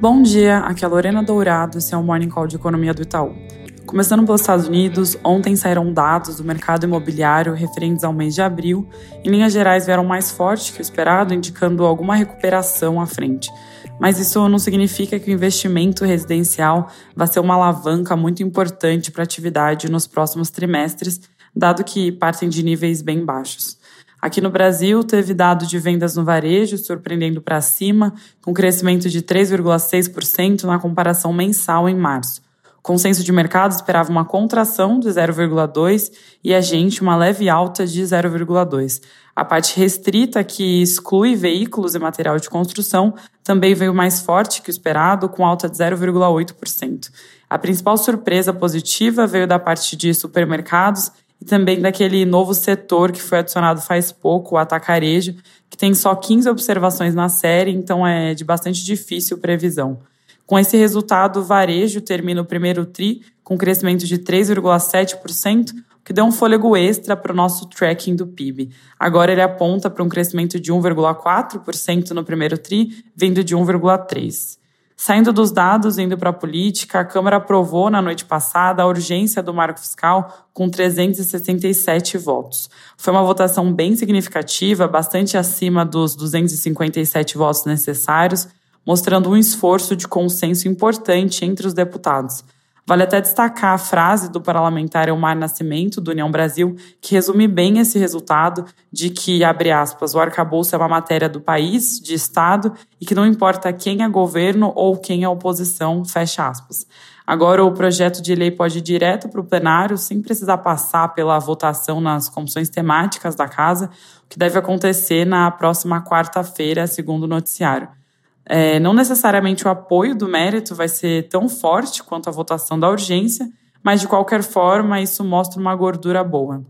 Bom dia, aqui é a Lorena Dourado, esse é o Morning Call de Economia do Itaú. Começando pelos Estados Unidos, ontem saíram dados do mercado imobiliário referentes ao mês de abril. Em linhas gerais, vieram mais forte que o esperado, indicando alguma recuperação à frente. Mas isso não significa que o investimento residencial vai ser uma alavanca muito importante para a atividade nos próximos trimestres, dado que partem de níveis bem baixos. Aqui no Brasil, teve dado de vendas no varejo surpreendendo para cima, com crescimento de 3,6% na comparação mensal em março. O consenso de mercado esperava uma contração de 0,2% e a gente uma leve alta de 0,2%. A parte restrita, que exclui veículos e material de construção, também veio mais forte que o esperado, com alta de 0,8%. A principal surpresa positiva veio da parte de supermercados e também daquele novo setor que foi adicionado faz pouco, o atacarejo, que tem só 15 observações na série, então é de bastante difícil previsão. Com esse resultado, o varejo termina o primeiro TRI com crescimento de 3,7%, o que deu um fôlego extra para o nosso tracking do PIB. Agora ele aponta para um crescimento de 1,4% no primeiro TRI, vindo de 1,3%. Saindo dos dados, indo para a política, a Câmara aprovou na noite passada a urgência do marco fiscal com 367 votos. Foi uma votação bem significativa, bastante acima dos 257 votos necessários, mostrando um esforço de consenso importante entre os deputados. Vale até destacar a frase do parlamentar Elmar Nascimento, do União Brasil, que resume bem esse resultado de que, abre aspas, o arcabouço é uma matéria do país, de Estado, e que não importa quem é governo ou quem é oposição, fecha aspas. Agora, o projeto de lei pode ir direto para o plenário, sem precisar passar pela votação nas comissões temáticas da Casa, o que deve acontecer na próxima quarta-feira, segundo o noticiário. É, não necessariamente o apoio do mérito vai ser tão forte quanto a votação da urgência, mas de qualquer forma isso mostra uma gordura boa.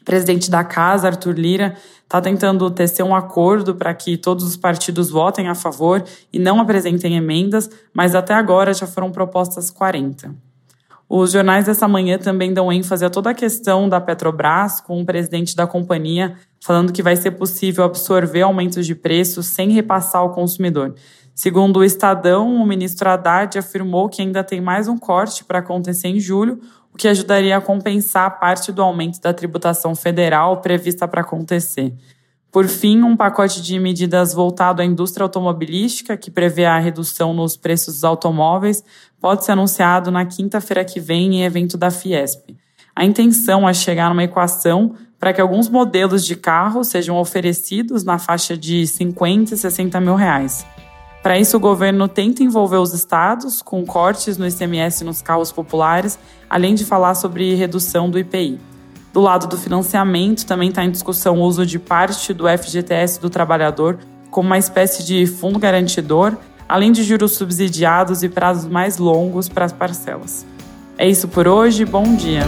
O presidente da casa, Arthur Lira, está tentando tecer um acordo para que todos os partidos votem a favor e não apresentem emendas, mas até agora já foram propostas 40. Os jornais dessa manhã também dão ênfase a toda a questão da Petrobras, com o presidente da companhia falando que vai ser possível absorver aumentos de preços sem repassar ao consumidor. Segundo o Estadão, o ministro Haddad afirmou que ainda tem mais um corte para acontecer em julho, o que ajudaria a compensar parte do aumento da tributação federal prevista para acontecer. Por fim, um pacote de medidas voltado à indústria automobilística, que prevê a redução nos preços dos automóveis, pode ser anunciado na quinta-feira que vem em evento da Fiesp. A intenção é chegar numa equação para que alguns modelos de carro sejam oferecidos na faixa de 50 e 60 mil reais. Para isso, o governo tenta envolver os estados com cortes no ICMS nos carros populares, além de falar sobre redução do IPI. Do lado do financiamento, também está em discussão o uso de parte do FGTS do trabalhador como uma espécie de fundo garantidor, além de juros subsidiados e prazos mais longos para as parcelas. É isso por hoje, bom dia!